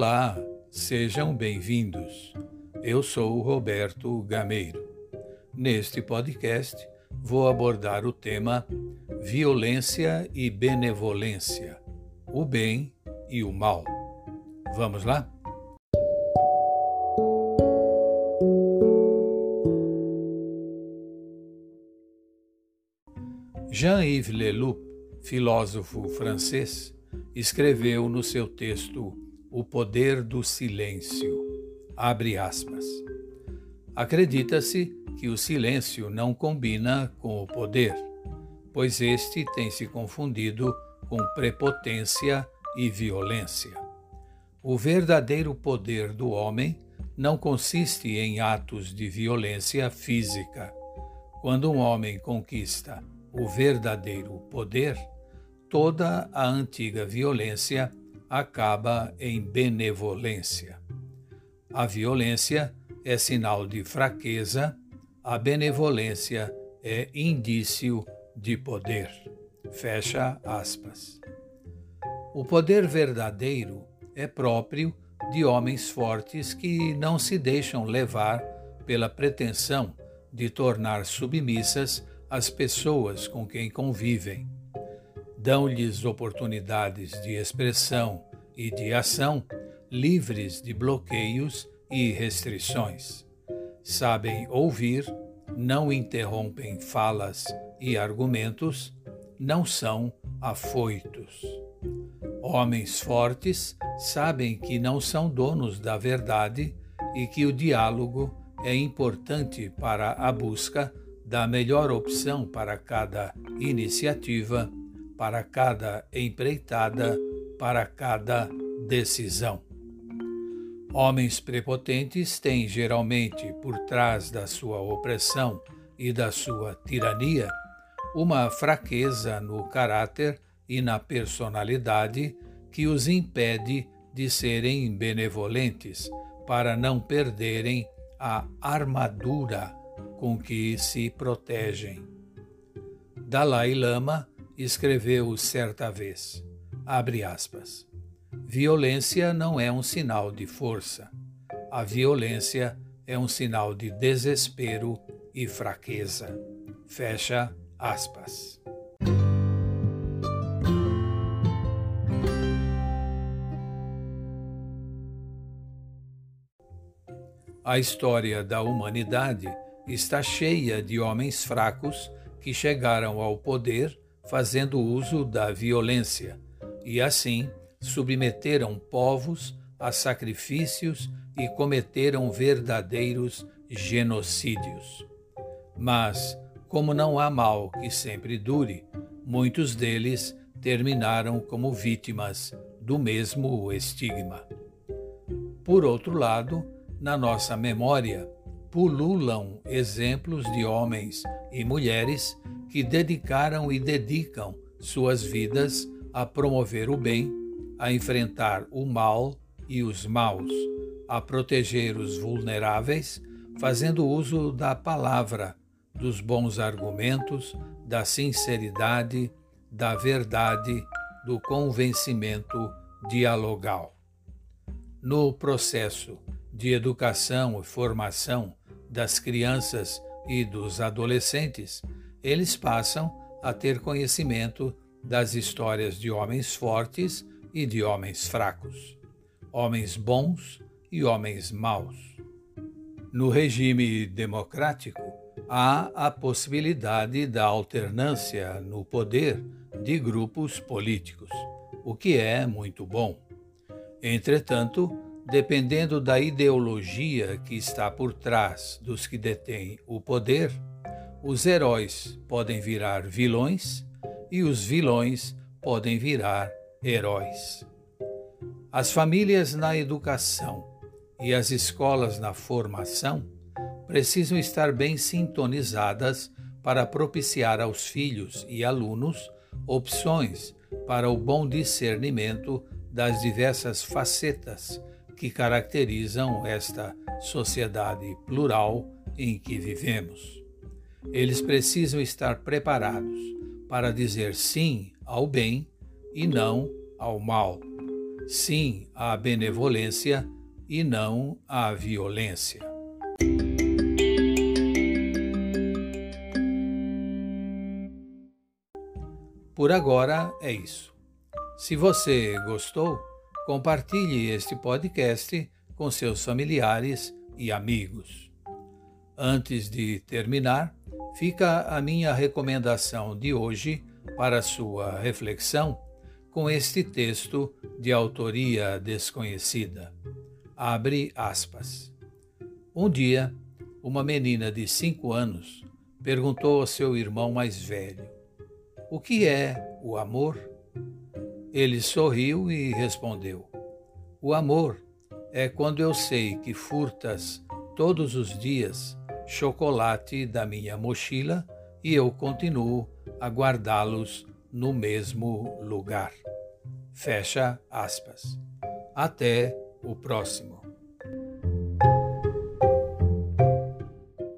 Olá, sejam bem-vindos. Eu sou Roberto Gameiro. Neste podcast, vou abordar o tema Violência e Benevolência, o bem e o mal. Vamos lá? Jean-Yves Leloup, filósofo francês, escreveu no seu texto o poder do silêncio. Abre aspas. Acredita-se que o silêncio não combina com o poder, pois este tem se confundido com prepotência e violência. O verdadeiro poder do homem não consiste em atos de violência física. Quando um homem conquista o verdadeiro poder, toda a antiga violência acaba em benevolência. A violência é sinal de fraqueza, a benevolência é indício de poder. Fecha aspas. O poder verdadeiro é próprio de homens fortes que não se deixam levar pela pretensão de tornar submissas as pessoas com quem convivem dão-lhes oportunidades de expressão e de ação livres de bloqueios e restrições. Sabem ouvir, não interrompem falas e argumentos, não são afoitos. Homens fortes sabem que não são donos da verdade e que o diálogo é importante para a busca da melhor opção para cada iniciativa para cada empreitada, para cada decisão. Homens prepotentes têm geralmente por trás da sua opressão e da sua tirania uma fraqueza no caráter e na personalidade que os impede de serem benevolentes para não perderem a armadura com que se protegem. Dalai Lama escreveu certa vez, abre aspas, violência não é um sinal de força. A violência é um sinal de desespero e fraqueza. Fecha aspas. A história da humanidade está cheia de homens fracos que chegaram ao poder fazendo uso da violência, e assim submeteram povos a sacrifícios e cometeram verdadeiros genocídios. Mas, como não há mal que sempre dure, muitos deles terminaram como vítimas do mesmo estigma. Por outro lado, na nossa memória, pululam exemplos de homens e mulheres que dedicaram e dedicam suas vidas a promover o bem, a enfrentar o mal e os maus, a proteger os vulneráveis, fazendo uso da palavra, dos bons argumentos, da sinceridade, da verdade, do convencimento dialogal. No processo de educação e formação das crianças e dos adolescentes, eles passam a ter conhecimento das histórias de homens fortes e de homens fracos, homens bons e homens maus. No regime democrático, há a possibilidade da alternância no poder de grupos políticos, o que é muito bom. Entretanto, dependendo da ideologia que está por trás dos que detêm o poder, os heróis podem virar vilões e os vilões podem virar heróis. As famílias na educação e as escolas na formação precisam estar bem sintonizadas para propiciar aos filhos e alunos opções para o bom discernimento das diversas facetas que caracterizam esta sociedade plural em que vivemos. Eles precisam estar preparados para dizer sim ao bem e não ao mal, sim à benevolência e não à violência. Por agora é isso. Se você gostou, compartilhe este podcast com seus familiares e amigos. Antes de terminar, fica a minha recomendação de hoje para sua reflexão com este texto de autoria desconhecida. Abre aspas. Um dia, uma menina de cinco anos perguntou ao seu irmão mais velho: O que é o amor? Ele sorriu e respondeu: O amor é quando eu sei que furtas todos os dias chocolate da minha mochila e eu continuo a guardá-los no mesmo lugar. Fecha aspas. Até o próximo.